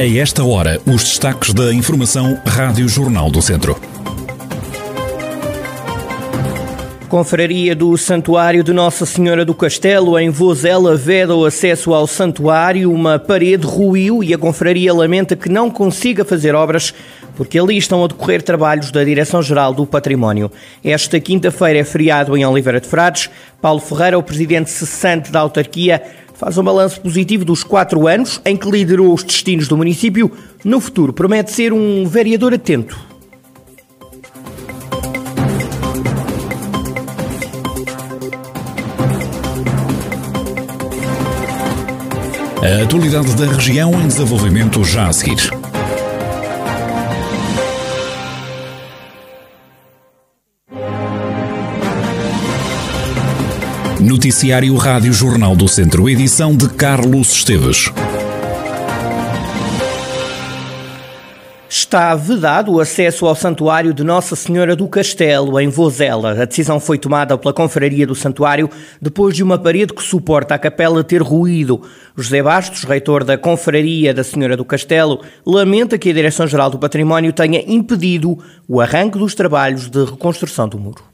A esta hora, os destaques da Informação Rádio Jornal do Centro. Confraria do Santuário de Nossa Senhora do Castelo, em Vozela, veda o acesso ao santuário. Uma parede ruiu e a confraria lamenta que não consiga fazer obras porque ali estão a decorrer trabalhos da Direção-Geral do Património. Esta quinta-feira é feriado em Oliveira de Frades. Paulo Ferreira, o presidente cessante da autarquia, faz um balanço positivo dos quatro anos em que liderou os destinos do município. No futuro, promete ser um vereador atento. A atualidade da região em desenvolvimento já a seguir. Noticiário Rádio Jornal do Centro, edição de Carlos Esteves. Está vedado o acesso ao Santuário de Nossa Senhora do Castelo, em Vozela. A decisão foi tomada pela Confraria do Santuário depois de uma parede que suporta a capela ter ruído. José Bastos, reitor da Confraria da Senhora do Castelo, lamenta que a Direção-Geral do Património tenha impedido o arranque dos trabalhos de reconstrução do muro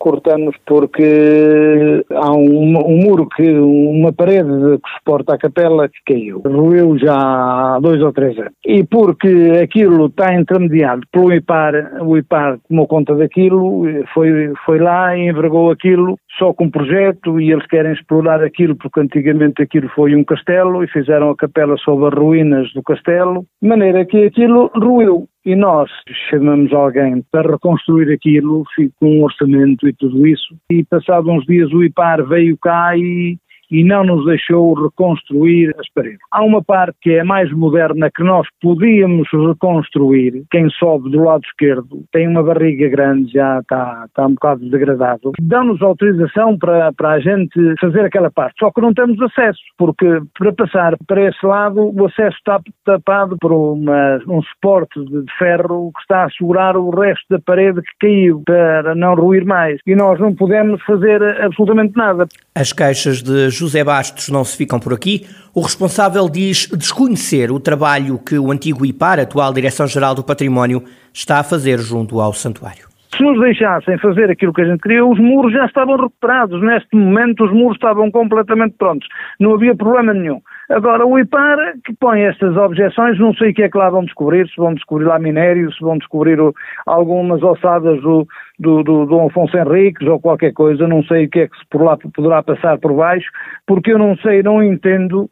cortamos porque há um, um, muro que, uma parede que suporta a capela que caiu. Ruiu já há dois ou três anos. E porque aquilo está intermediado pelo IPAR, o IPAR tomou conta daquilo, foi, foi lá e envergou aquilo só com projeto e eles querem explorar aquilo porque antigamente aquilo foi um castelo e fizeram a capela sobre as ruínas do castelo, de maneira que aquilo ruiu e nós chamamos alguém para reconstruir aquilo com um orçamento e tudo isso. E passados uns dias o IPAR veio cá e e não nos deixou reconstruir as paredes. Há uma parte que é mais moderna que nós podíamos reconstruir. Quem sobe do lado esquerdo tem uma barriga grande, já está, está um bocado degradado. Dão-nos autorização para, para a gente fazer aquela parte, só que não temos acesso, porque para passar para esse lado o acesso está tapado por uma, um suporte de ferro que está a segurar o resto da parede que caiu para não ruir mais. E nós não podemos fazer absolutamente nada. As caixas de José Bastos não se ficam por aqui. O responsável diz desconhecer o trabalho que o antigo IPAR, atual Direção-Geral do Património, está a fazer junto ao santuário. Se nos deixassem fazer aquilo que a gente queria, os muros já estavam recuperados. Neste momento, os muros estavam completamente prontos. Não havia problema nenhum. Agora, o IPAR, que põe estas objeções, não sei o que é que lá vão descobrir, se vão descobrir lá minério, se vão descobrir o, algumas ossadas do, do, do, do Afonso Henriques ou qualquer coisa, não sei o que é que por lá poderá passar por baixo, porque eu não sei, não entendo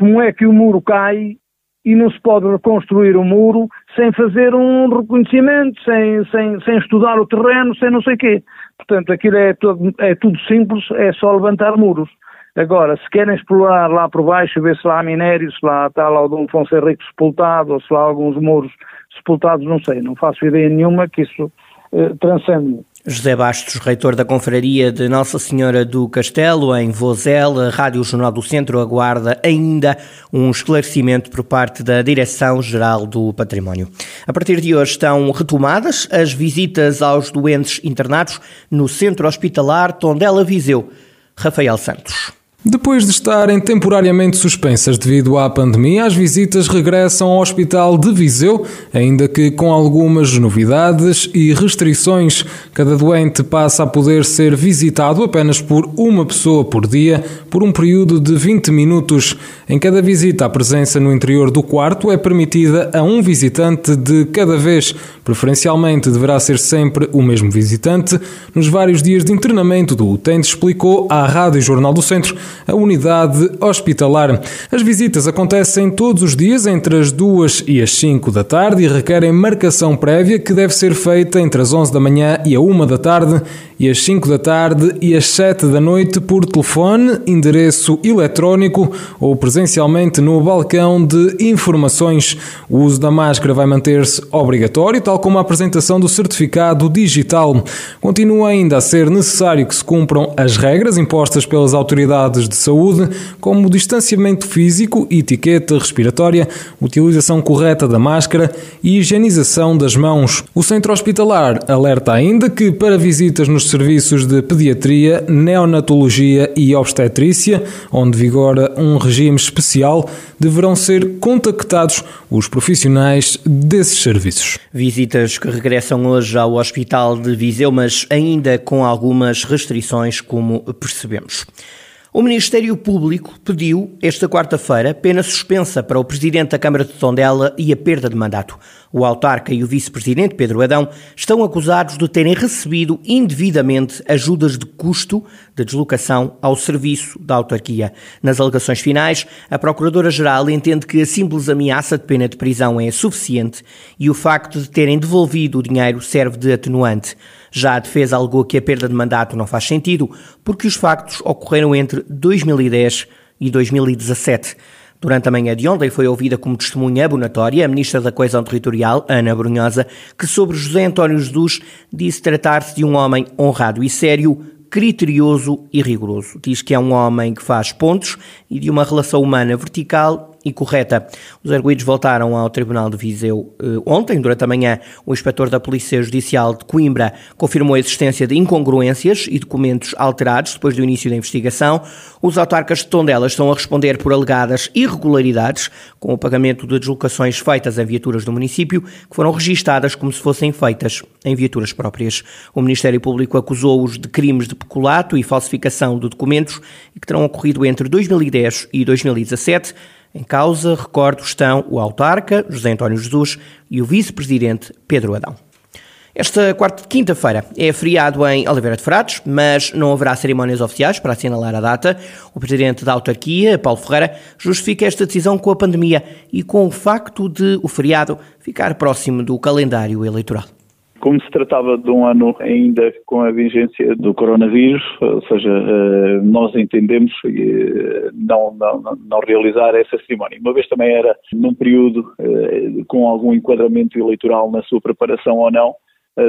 como é que o muro cai e não se pode reconstruir o muro sem fazer um reconhecimento, sem, sem, sem estudar o terreno, sem não sei o quê. Portanto, aquilo é, é tudo simples, é só levantar muros. Agora, se querem explorar lá por baixo, ver se lá há minério, se lá está lá Dom Afonso Henrique sepultado, ou se lá há alguns muros sepultados, não sei, não faço ideia nenhuma que isso eh, transcende. José Bastos, reitor da Confraria de Nossa Senhora do Castelo, em Vozela, Rádio Jornal do Centro aguarda ainda um esclarecimento por parte da Direção-Geral do Património. A partir de hoje estão retomadas as visitas aos doentes internados no Centro Hospitalar Tondela Viseu. Rafael Santos. Depois de estarem temporariamente suspensas devido à pandemia, as visitas regressam ao Hospital de Viseu, ainda que com algumas novidades e restrições. Cada doente passa a poder ser visitado apenas por uma pessoa por dia, por um período de 20 minutos. Em cada visita, a presença no interior do quarto é permitida a um visitante de cada vez. Preferencialmente, deverá ser sempre o mesmo visitante. Nos vários dias de internamento do utente, explicou à Rádio Jornal do Centro a unidade hospitalar. As visitas acontecem todos os dias entre as 2 e as 5 da tarde e requerem marcação prévia que deve ser feita entre as 11 da manhã e a 1 da tarde e as 5 da tarde e as 7 da noite por telefone, endereço eletrónico ou presencialmente no balcão de informações. O uso da máscara vai manter-se obrigatório, tal como a apresentação do certificado digital. Continua ainda a ser necessário que se cumpram as regras impostas pelas autoridades de saúde, como distanciamento físico etiqueta respiratória, utilização correta da máscara e higienização das mãos. O centro hospitalar alerta ainda que para visitas nos serviços de pediatria, neonatologia e obstetrícia, onde vigora um regime especial, deverão ser contactados os profissionais desses serviços. Visitas que regressam hoje ao Hospital de Viseu, mas ainda com algumas restrições, como percebemos. O Ministério Público pediu, esta quarta-feira, pena suspensa para o Presidente da Câmara de Tondela e a perda de mandato. O autarca e o Vice-Presidente, Pedro Adão, estão acusados de terem recebido indevidamente ajudas de custo de deslocação ao serviço da autarquia. Nas alegações finais, a Procuradora-Geral entende que a simples ameaça de pena de prisão é suficiente e o facto de terem devolvido o dinheiro serve de atenuante. Já a defesa alegou que a perda de mandato não faz sentido, porque os factos ocorreram entre 2010 e 2017. Durante a manhã de ontem foi ouvida como testemunha abonatória a Ministra da Coesão Territorial, Ana Brunhosa, que sobre José António Jesus disse tratar-se de um homem honrado e sério, criterioso e rigoroso. Diz que é um homem que faz pontos e de uma relação humana vertical e correta. Os arguídos voltaram ao Tribunal de Viseu eh, ontem, durante a manhã. O inspetor da Polícia Judicial de Coimbra confirmou a existência de incongruências e documentos alterados depois do início da investigação. Os autarcas de Tondela estão a responder por alegadas irregularidades com o pagamento de deslocações feitas em viaturas do município, que foram registadas como se fossem feitas em viaturas próprias. O Ministério Público acusou-os de crimes de peculato e falsificação de documentos que terão ocorrido entre 2010 e 2017. Em causa, recordo, estão o autarca, José António Jesus, e o vice-presidente, Pedro Adão. Esta quarta quinta-feira é feriado em Oliveira de Frades, mas não haverá cerimónias oficiais para assinalar a data. O presidente da autarquia, Paulo Ferreira, justifica esta decisão com a pandemia e com o facto de o feriado ficar próximo do calendário eleitoral. Como se tratava de um ano ainda com a vigência do coronavírus, ou seja, eh, nós entendemos eh, não, não, não realizar essa cerimónia. Uma vez também era num período eh, com algum enquadramento eleitoral na sua preparação ou não,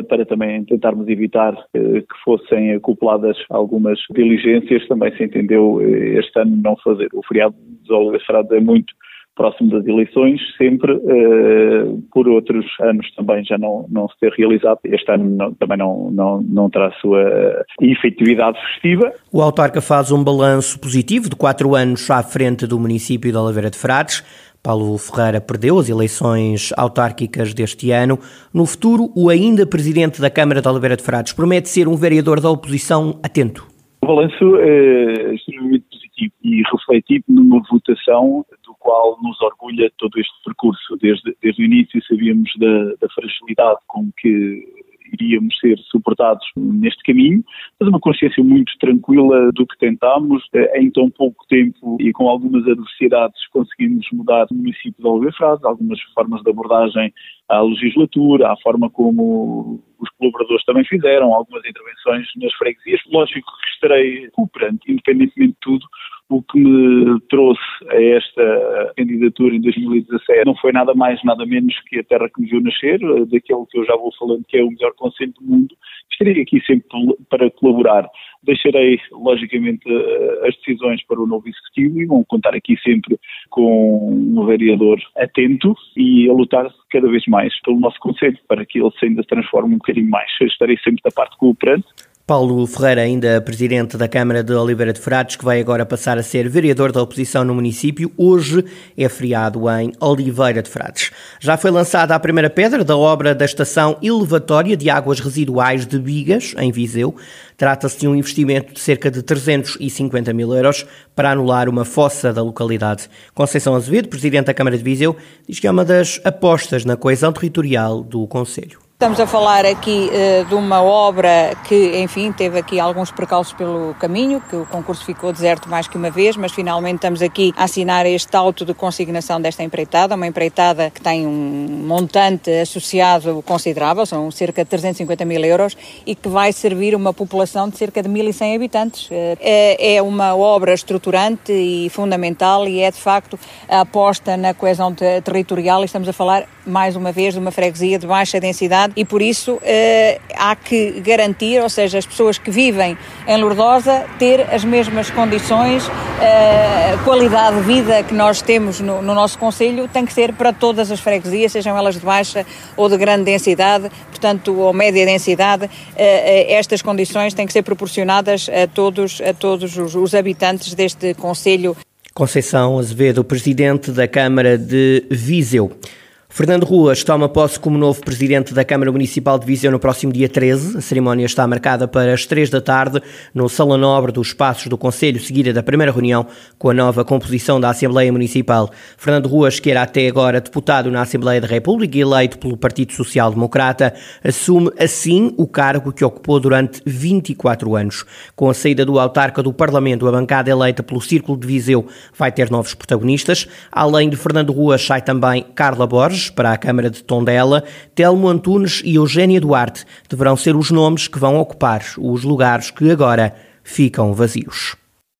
para também tentarmos evitar que fossem acopladas algumas diligências, também se entendeu este ano não fazer. O feriado dos Oliveiras é muito próximo das eleições, sempre uh, por outros anos também já não, não se ter realizado. Este ano não, também não, não, não terá a sua efetividade festiva. O autarca faz um balanço positivo de quatro anos à frente do município de Oliveira de Frades. Paulo Ferreira perdeu as eleições autárquicas deste ano. No futuro, o ainda presidente da Câmara de Oliveira de Frades promete ser um vereador da oposição atento. O balanço é extremamente e refletido numa votação qual nos orgulha todo este percurso. Desde, desde o início sabíamos da, da fragilidade com que iríamos ser suportados neste caminho, mas uma consciência muito tranquila do que tentámos. Eh, em tão pouco tempo e com algumas adversidades conseguimos mudar o município de Oliveira Frades, algumas formas de abordagem à legislatura, à forma como os colaboradores também fizeram, algumas intervenções nas freguesias. Lógico que estarei cooperante, independentemente de tudo, o que me trouxe a esta candidatura em 2017 não foi nada mais, nada menos que a terra que me viu nascer, daquele que eu já vou falando que é o melhor conselho do mundo. Estarei aqui sempre para colaborar. Deixarei, logicamente, as decisões para o novo executivo e vão contar aqui sempre com um vereador atento e a lutar cada vez mais pelo nosso conselho, para que ele se ainda transforme um bocadinho mais. Estarei sempre da parte cooperante Paulo Ferreira, ainda presidente da Câmara de Oliveira de Frades, que vai agora passar a ser vereador da oposição no município, hoje é feriado em Oliveira de Frades. Já foi lançada a primeira pedra da obra da estação elevatória de águas residuais de Bigas, em Viseu. Trata-se de um investimento de cerca de 350 mil euros para anular uma fossa da localidade. Conceição Azevedo, presidente da Câmara de Viseu, diz que é uma das apostas na coesão territorial do Conselho. Estamos a falar aqui uh, de uma obra que, enfim, teve aqui alguns percalços pelo caminho, que o concurso ficou deserto mais que uma vez, mas finalmente estamos aqui a assinar este auto de consignação desta empreitada, uma empreitada que tem um montante associado considerável, são cerca de 350 mil euros, e que vai servir uma população de cerca de 1.100 habitantes. Uh, é, uma obra estruturante e fundamental e é, de facto, a aposta na coesão territorial. Estamos a falar, mais uma vez, de uma freguesia de baixa densidade e por isso eh, há que garantir, ou seja, as pessoas que vivem em Lourdosa ter as mesmas condições, eh, qualidade de vida que nós temos no, no nosso Conselho tem que ser para todas as freguesias, sejam elas de baixa ou de grande densidade, portanto, ou média densidade, eh, eh estas condições têm que ser proporcionadas a todos, a todos os, os habitantes deste Conselho. Conceição Azevedo, presidente da Câmara de Viseu. Fernando Ruas toma posse como novo presidente da Câmara Municipal de Viseu no próximo dia 13. A cerimónia está marcada para as 3 da tarde no Salão Nobre dos Espaços do Conselho, seguida da primeira reunião com a nova composição da Assembleia Municipal. Fernando Ruas, que era até agora deputado na Assembleia da República e eleito pelo Partido Social Democrata, assume assim o cargo que ocupou durante 24 anos. Com a saída do autarca do Parlamento, a bancada eleita pelo Círculo de Viseu vai ter novos protagonistas. Além de Fernando Ruas, sai também Carla Borges, para a Câmara de Tondela, Telmo Antunes e Eugénia Duarte deverão ser os nomes que vão ocupar os lugares que agora ficam vazios.